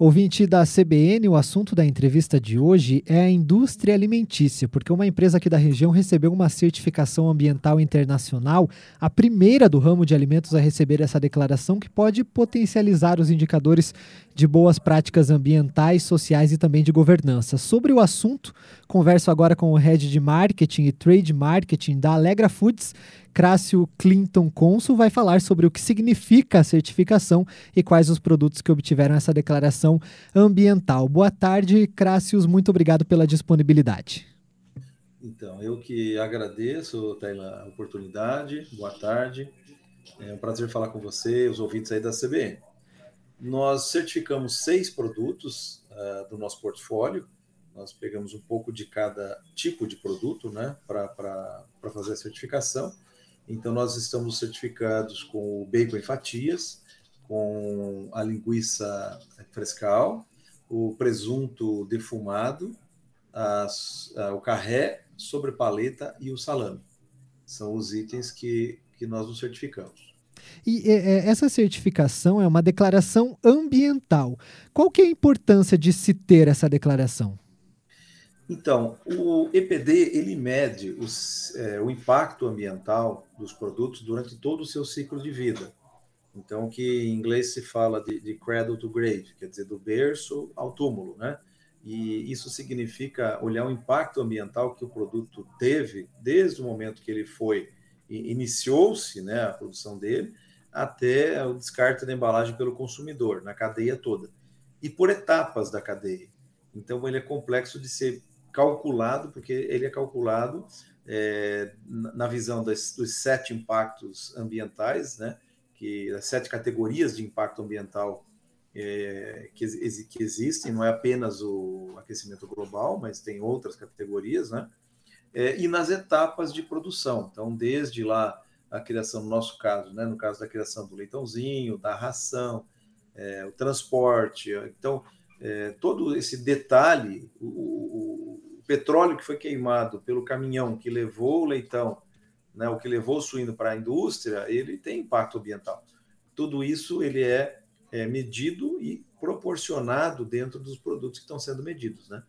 Ouvinte da CBN, o assunto da entrevista de hoje é a indústria alimentícia, porque uma empresa aqui da região recebeu uma certificação ambiental internacional, a primeira do ramo de alimentos a receber essa declaração, que pode potencializar os indicadores de boas práticas ambientais, sociais e também de governança. Sobre o assunto, converso agora com o head de marketing e trade marketing da Alegra Foods, Crácio Clinton Consul vai falar sobre o que significa a certificação e quais os produtos que obtiveram essa declaração ambiental. Boa tarde, Crácios, muito obrigado pela disponibilidade. Então, eu que agradeço, Taylor, a oportunidade. Boa tarde. É um prazer falar com você, os ouvintes aí da CBN. Nós certificamos seis produtos uh, do nosso portfólio. Nós pegamos um pouco de cada tipo de produto né, para fazer a certificação. Então, nós estamos certificados com o bacon em fatias, com a linguiça frescal, o presunto defumado, as, a, o carré sobre paleta e o salame. São os itens que, que nós nos certificamos. E é, essa certificação é uma declaração ambiental. Qual que é a importância de se ter essa declaração? Então, o EPD ele mede os, é, o impacto ambiental dos produtos durante todo o seu ciclo de vida. Então, que em inglês se fala de, de cradle to grave, quer dizer, do berço ao túmulo, né? E isso significa olhar o impacto ambiental que o produto teve desde o momento que ele foi iniciou-se, né, a produção dele, até o descarte da embalagem pelo consumidor, na cadeia toda. E por etapas da cadeia. Então, ele é complexo de ser calculado, porque ele é calculado é, na visão das, dos sete impactos ambientais, né, que as sete categorias de impacto ambiental é, que, que, existem, não é apenas o aquecimento global, mas tem outras categorias, né, é, e nas etapas de produção. Então, desde lá a criação, no nosso caso, né, no caso da criação do leitãozinho, da ração, é, o transporte, então é, todo esse detalhe, o, petróleo que foi queimado pelo caminhão que levou o leitão, né, o que levou o suíno para a indústria, ele tem impacto ambiental. Tudo isso ele é, é medido e proporcionado dentro dos produtos que estão sendo medidos, né?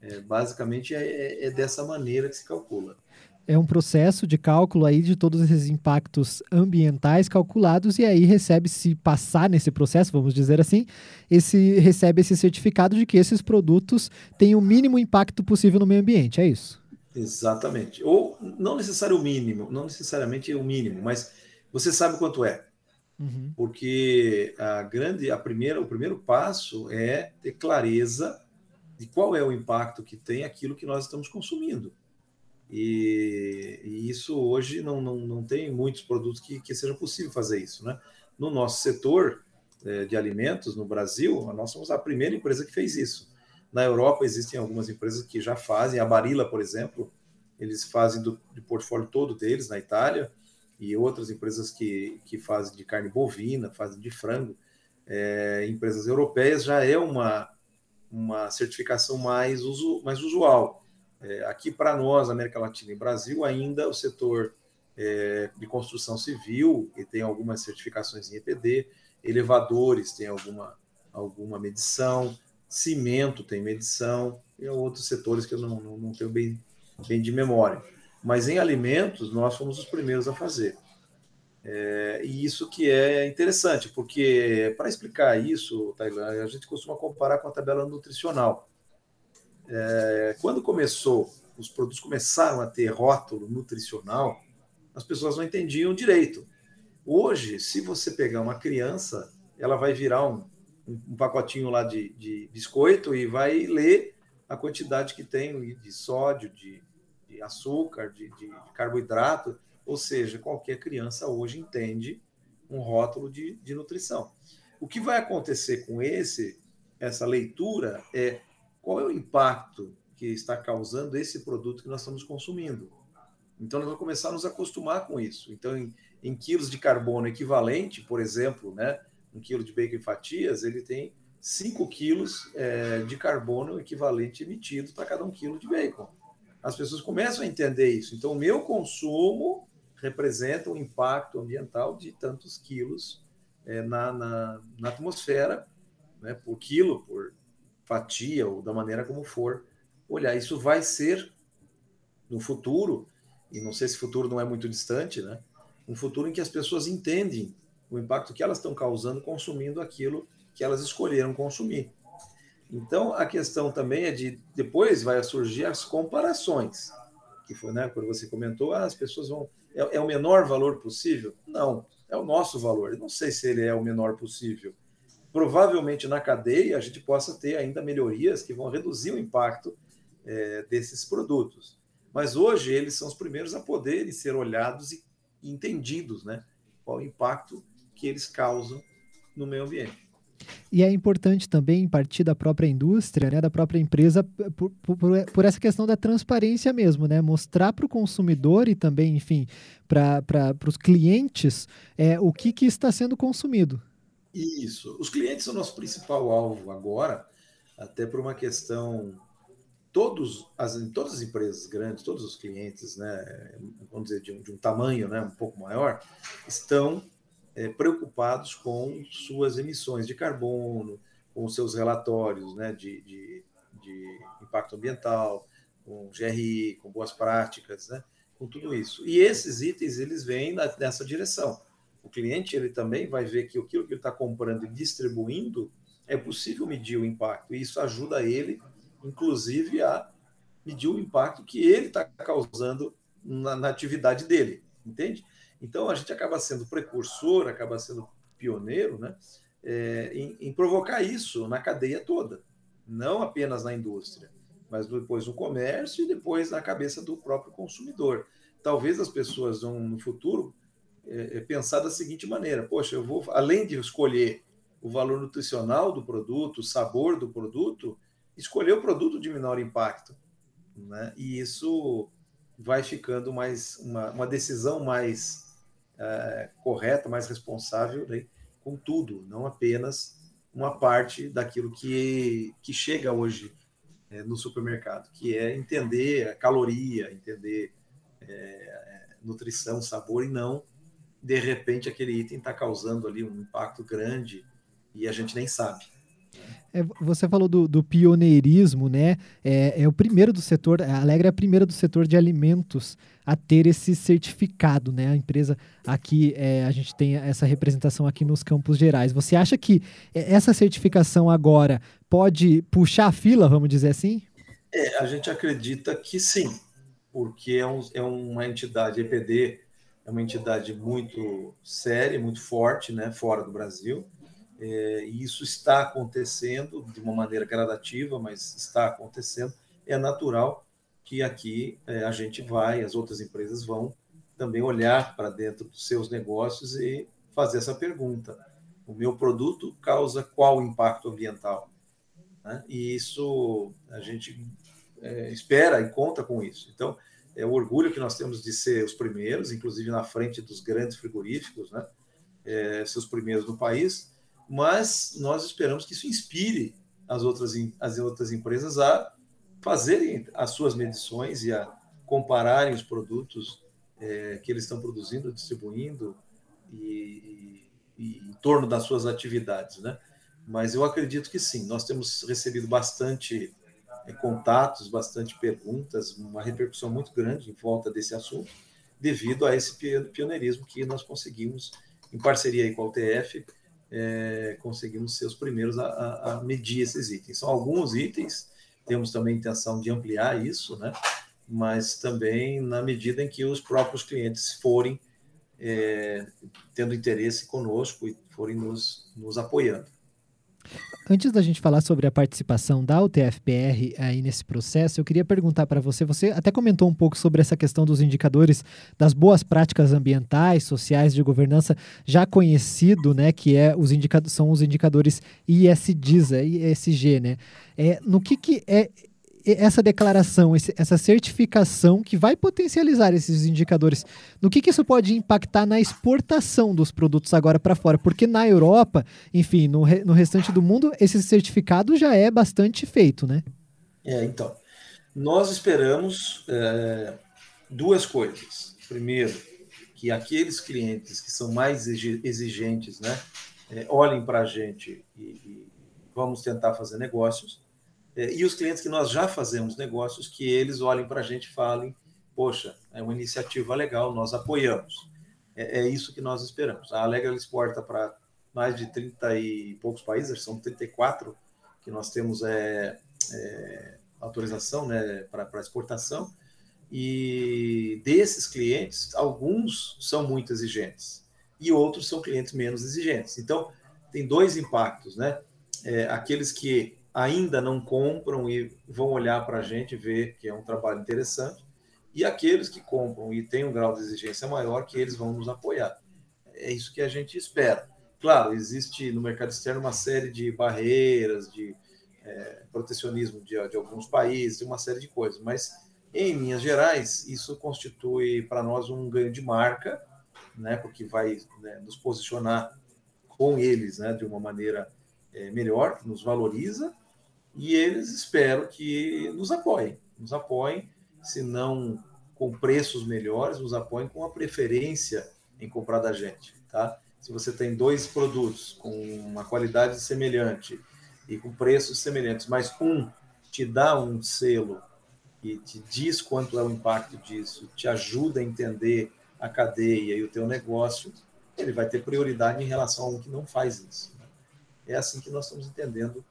É, basicamente é, é, é dessa maneira que se calcula é um processo de cálculo aí de todos esses impactos ambientais calculados e aí recebe se passar nesse processo, vamos dizer assim, esse recebe esse certificado de que esses produtos têm o mínimo impacto possível no meio ambiente, é isso? Exatamente. Ou não necessário o mínimo, não necessariamente o mínimo, mas você sabe quanto é. Uhum. Porque a grande, a primeira, o primeiro passo é ter clareza de qual é o impacto que tem aquilo que nós estamos consumindo. E, e, isso hoje não, não, não tem muitos produtos que, que seja possível fazer isso. Né? No nosso setor é, de alimentos, no Brasil, nós somos a primeira empresa que fez isso. Na Europa existem algumas empresas que já fazem, a Barilla, por exemplo, eles fazem do, do portfólio todo deles na Itália, e outras empresas que, que fazem de carne bovina, fazem de frango, é, empresas europeias, já é uma, uma certificação mais, usu, mais usual. É, aqui para nós, América Latina e Brasil, ainda o setor é, de construção civil e tem algumas certificações em EPD, elevadores tem alguma, alguma medição, cimento tem medição, e outros setores que eu não, não, não tenho bem, bem de memória. Mas em alimentos, nós fomos os primeiros a fazer. É, e isso que é interessante, porque para explicar isso, Tailândia, a gente costuma comparar com a tabela nutricional. É, quando começou, os produtos começaram a ter rótulo nutricional, as pessoas não entendiam direito. Hoje, se você pegar uma criança, ela vai virar um, um pacotinho lá de, de, biscoito e vai ler a quantidade que tem de sódio, de, de açúcar, de, de, carboidrato. Ou seja, qualquer criança hoje entende um rótulo de, de nutrição. O que vai acontecer com esse essa leitura é qual é o impacto que está causando esse produto que nós estamos consumindo. Então, nós vamos começar a nos acostumar com isso. Então, em, em quilos de carbono equivalente, por exemplo, né, um quilo de bacon em fatias, ele tem 5 quilos é, de carbono equivalente emitido para cada um quilo de bacon. As pessoas começam a entender isso. Então, o meu consumo representa um impacto ambiental de tantos quilos é, na, na, na atmosfera né, por quilo, por fatia ou da maneira como for olhar. Isso vai ser no futuro, e não sei se futuro não é muito distante, né? Um futuro em que as pessoas entendem o impacto que elas estão causando consumindo aquilo que elas escolheram consumir. Então, a questão também é de depois vai surgir as comparações, que foi, né, quando você comentou, ah, as pessoas vão é, é, o menor valor possível? Não, é o nosso valor. Eu não sei se ele é o menor possível. Provavelmente na cadeia a gente possa ter ainda melhorias que vão reduzir o impacto é, desses produtos. Mas hoje eles são os primeiros a poderem ser olhados e entendidos, né? Qual o impacto que eles causam no meio ambiente. E é importante também partir da própria indústria, né, da própria empresa, por, por, por essa questão da transparência mesmo, né? Mostrar para o consumidor e também, enfim, para os clientes é, o que, que está sendo consumido. Isso. Os clientes são nosso principal alvo agora, até por uma questão. Todos as, todas as empresas grandes, todos os clientes, né, vamos dizer, de um, de um tamanho né, um pouco maior, estão é, preocupados com suas emissões de carbono, com seus relatórios né, de, de, de, impacto ambiental, com GRI, com boas práticas, né, com tudo isso. E esses itens eles vêm nessa direção. O cliente ele também vai ver que aquilo que ele está comprando e distribuindo é possível medir o impacto, e isso ajuda ele, inclusive, a medir o impacto que ele está causando na, na atividade dele, entende? Então, a gente acaba sendo precursor, acaba sendo pioneiro né, é, em, em, provocar isso na cadeia toda, não apenas na indústria, mas depois no comércio e depois na cabeça do próprio consumidor. Talvez as pessoas vão, no futuro, é, é pensar da seguinte maneira: poxa, eu vou, além de escolher o valor nutricional do produto, o sabor do produto, escolher o produto de menor impacto. Né? E isso vai ficando mais uma, uma decisão mais é, correta, mais responsável né, com tudo, não apenas uma parte daquilo que, que chega hoje é, no supermercado, que é entender a caloria, entender é, nutrição, sabor e não de repente aquele item está causando ali um impacto grande e a gente nem sabe. É, você falou do, do, pioneirismo, né? É, é, o primeiro do setor, a Alegre é a primeira do setor de alimentos a ter esse certificado, né? A empresa aqui, é, a gente tem essa representação aqui nos Campos Gerais. Você acha que essa certificação agora pode puxar a fila, vamos dizer assim? É, a gente acredita que sim, porque é, um, é uma entidade, EPD, é uma entidade muito séria, muito forte, né? Fora do Brasil é, e isso está acontecendo de uma maneira gradativa, mas está acontecendo. É natural que aqui é, a gente vai, as outras empresas vão também olhar para dentro dos seus negócios e fazer essa pergunta: o meu produto causa qual impacto ambiental? Né? E isso a gente é, espera e conta com isso. Então, é o orgulho que nós temos de ser os primeiros, inclusive na frente dos grandes frigoríficos, né? É, ser os primeiros no país mas nós esperamos que isso inspire as outras, as outras empresas a fazerem as suas medições e a compararem os produtos é, que eles estão produzindo, distribuindo e, e, e, em torno das suas atividades, né? Mas eu acredito que sim, nós temos recebido bastante contatos, bastante perguntas, uma repercussão muito grande em volta desse assunto, devido a esse pioneirismo que nós conseguimos, em parceria com a UTF, é, conseguimos ser os primeiros a, a, medir esses itens. São alguns itens, temos também a intenção de ampliar isso, né? mas também na medida em que os próprios clientes forem é, tendo interesse conosco e forem nos, nos apoiando. Antes da gente falar sobre a participação da UTFPR aí nesse processo, eu queria perguntar para você, você até comentou um pouco sobre essa questão dos indicadores das boas práticas ambientais, sociais de governança, já conhecido, né, que é os indicadores são os indicadores ISDs, ISG, né? É, no que que é essa declaração, essa certificação que vai potencializar esses indicadores, no que, que isso pode impactar na exportação dos produtos agora para fora? Porque na Europa, enfim, no, no restante do mundo, esse certificado já é bastante feito, né? É, então, nós esperamos é, duas coisas. Primeiro, que aqueles clientes que são mais exigentes, né, é, olhem para a gente e, e vamos tentar fazer negócios. É, e os clientes que nós já fazemos negócios, que eles olhem para a gente e falem: poxa, é uma iniciativa legal, nós apoiamos. É, é isso que nós esperamos. A Alegra exporta para mais de 30 e poucos países, são 34 que nós temos é, é autorização né, para exportação. E desses clientes, alguns são muito exigentes e outros são clientes menos exigentes. Então, tem dois impactos, né? É, aqueles que ainda não compram e vão olhar para a gente ver que é um trabalho interessante, e aqueles que compram e têm um grau de exigência maior, que eles vão nos apoiar. É isso que a gente espera. Claro, existe no mercado externo uma série de barreiras, de é, protecionismo de, de alguns países, uma série de coisas, mas em linhas gerais, isso constitui para nós um ganho de marca, né, porque vai né, nos posicionar com eles né, de uma maneira é, melhor, nos valoriza, e eles espero que nos apoiem, nos apoiem, se não com preços melhores, nos apoiem com a preferência em comprar da gente, tá? Se você tem dois produtos com uma qualidade semelhante e com preços semelhantes, mas um te dá um selo e te diz quanto é o impacto disso, te ajuda a entender a cadeia e o teu negócio, ele vai ter prioridade em relação a um que não faz isso. Né? É assim que nós estamos entendendo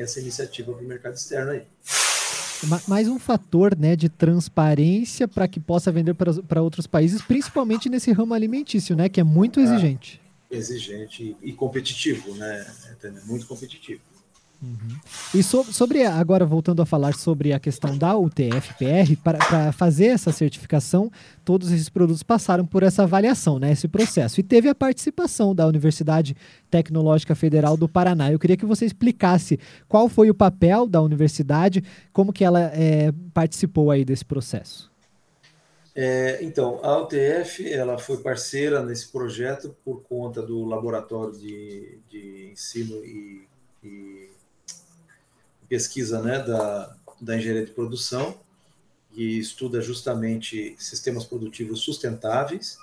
essa iniciativa para o mercado externo aí. Mais um fator né, de transparência para que possa vender para outros países, principalmente nesse ramo alimentício, né, que é muito exigente. É, exigente e competitivo, né? Muito competitivo. Uhum. E so, sobre, agora voltando a falar sobre a questão da UTF-PR, para fazer essa certificação, todos esses produtos passaram por essa avaliação, né, esse processo. E teve a participação da Universidade Tecnológica Federal do Paraná. Eu queria que você explicasse qual foi o papel da universidade, como que ela é, participou aí desse processo. É, então, a UTF ela foi parceira nesse projeto por conta do laboratório de, de ensino e, e pesquisa né, da, da engenharia de produção, que estuda justamente sistemas produtivos sustentáveis.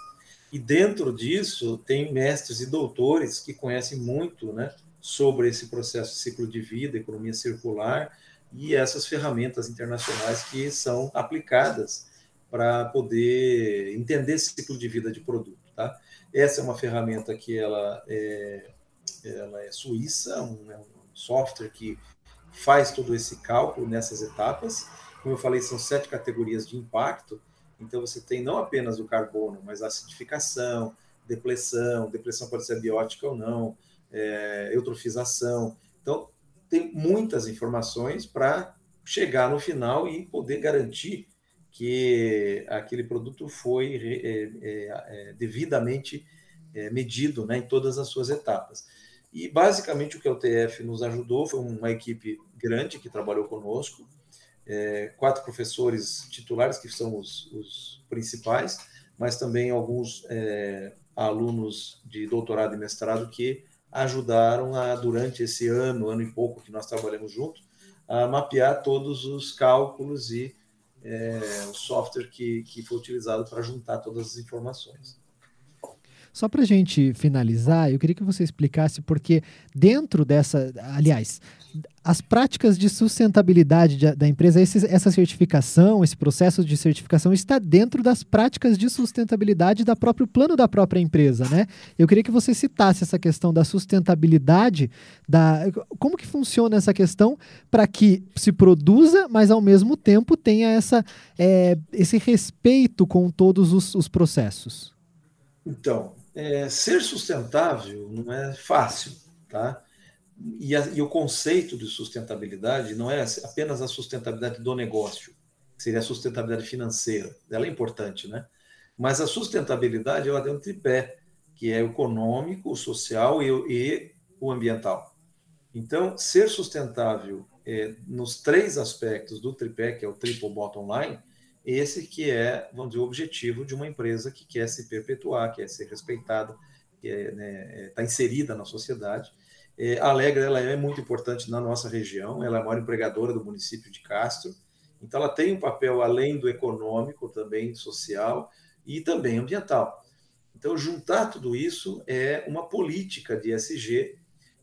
E dentro disso tem mestres e doutores que conhecem muito né, sobre esse processo de ciclo de vida, economia circular e essas ferramentas internacionais que são aplicadas para poder entender esse ciclo de vida de produto. Tá? Essa é uma ferramenta que ela é, ela é suíça, um, é um software que faz todo esse cálculo nessas etapas. Como eu falei, são sete categorias de impacto. Então, você tem não apenas o carbono, mas a acidificação, depressão, depressão pode ser biótica ou não, é, eutrofização. Então, tem muitas informações para chegar no final e poder garantir que aquele produto foi é, é, é devidamente é, medido né, em todas as suas etapas. E basicamente o que a UTF nos ajudou foi uma equipe grande que trabalhou conosco, é, quatro professores titulares, que são os, os principais, mas também alguns é, alunos de doutorado e mestrado que ajudaram a, durante esse ano, ano e pouco que nós trabalhamos juntos, a mapear todos os cálculos e é, o software que, que foi utilizado para juntar todas as informações. Só para a gente finalizar, eu queria que você explicasse porque dentro dessa, aliás, as práticas de sustentabilidade de, da empresa, esse, essa certificação, esse processo de certificação está dentro das práticas de sustentabilidade da próprio plano da própria empresa, né? Eu queria que você citasse essa questão da sustentabilidade, da como que funciona essa questão para que se produza, mas ao mesmo tempo tenha essa, é, esse respeito com todos os, os processos. Então, é, ser sustentável não é fácil, tá? E, a, e, o conceito de sustentabilidade não é apenas a sustentabilidade do negócio, seria a sustentabilidade financeira. Ela é importante, né? Mas a sustentabilidade ela tem um tripé, que é o econômico, o social e, e o ambiental. Então, ser sustentável é, nos três aspectos do tripé, que é o triple bottom line, esse que é, vamos dizer, o objetivo de uma empresa que quer se perpetuar, quer ser respeitada, que está né, é, tá inserida na sociedade. É, a Alegra ela é muito importante na nossa região, ela é a maior empregadora do município de Castro, então ela tem um papel além do econômico, também social e também ambiental. Então, juntar tudo isso é uma política de SG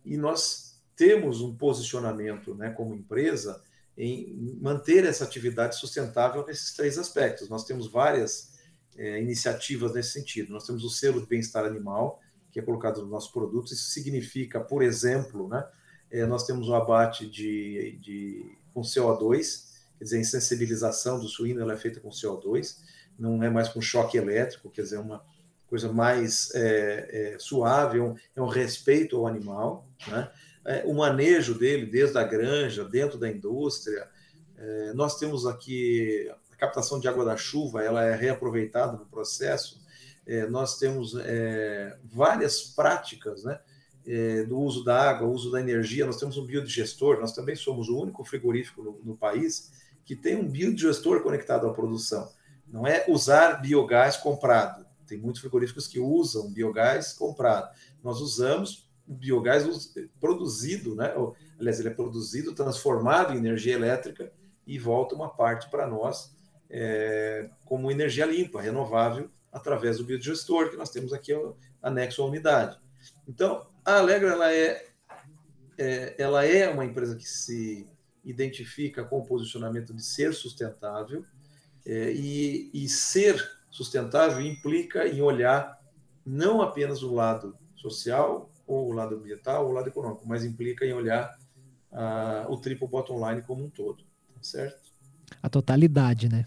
e nós temos um posicionamento né, como empresa em manter essa atividade sustentável nesses três aspectos. Nós temos várias é, iniciativas nesse sentido. Nós temos o selo de bem-estar animal, que é colocado nos nossos produtos. Isso significa, por exemplo, né, é, nós temos o abate de, de, com CO2, quer dizer, a insensibilização do suíno ela é feita com CO2, não é mais com choque elétrico, quer dizer, uma coisa mais é, é, suave, é um, é um, respeito ao animal, né? É, o manejo dele desde a granja, dentro da indústria. É, nós temos aqui a captação de água da chuva, ela é reaproveitada no processo. É, nós temos várias práticas, né? do uso da água, uso da energia, nós temos um biodigestor, nós também somos o único frigorífico no, no país que tem um biodigestor conectado à produção. Não é usar biogás comprado. Tem muitos frigoríficos que usam biogás comprado. Nós usamos biogás produzido, né? aliás, ele é produzido, transformado em energia elétrica e volta uma parte para nós é, como energia limpa, renovável, através do biodigestor que nós temos aqui anexo à unidade. Então, a Alegra ela é, é, ela é uma empresa que se identifica com o posicionamento de ser sustentável é, e, e ser sustentável implica em olhar não apenas o lado social ou o lado ambiental ou o lado econômico, mas implica em olhar uh, o triple bottom line como um todo, tá certo? A totalidade, né?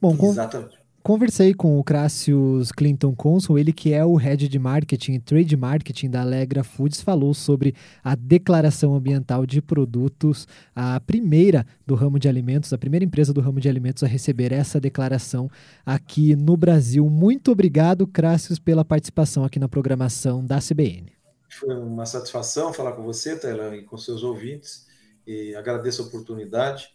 Bom, Exatamente. Conversei com o Crassius Clinton Consul, ele que é o head de marketing e trade marketing da Alegra Foods, falou sobre a declaração ambiental de produtos, a primeira do ramo de alimentos, a primeira empresa do ramo de alimentos a receber essa declaração aqui no Brasil. Muito obrigado, Crassius, pela participação aqui na programação da CBN. Foi uma satisfação falar com você, Taylor, e com seus ouvintes, e agradeço a oportunidade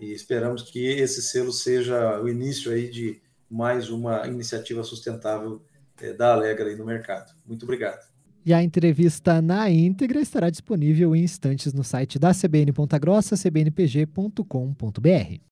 e esperamos que esse selo seja o início aí de mais uma iniciativa sustentável é, da Alegra aí no mercado. Muito obrigado. E a entrevista na íntegra estará disponível em instantes no site da CBN Ponta Grossa, cbnpg.com.br.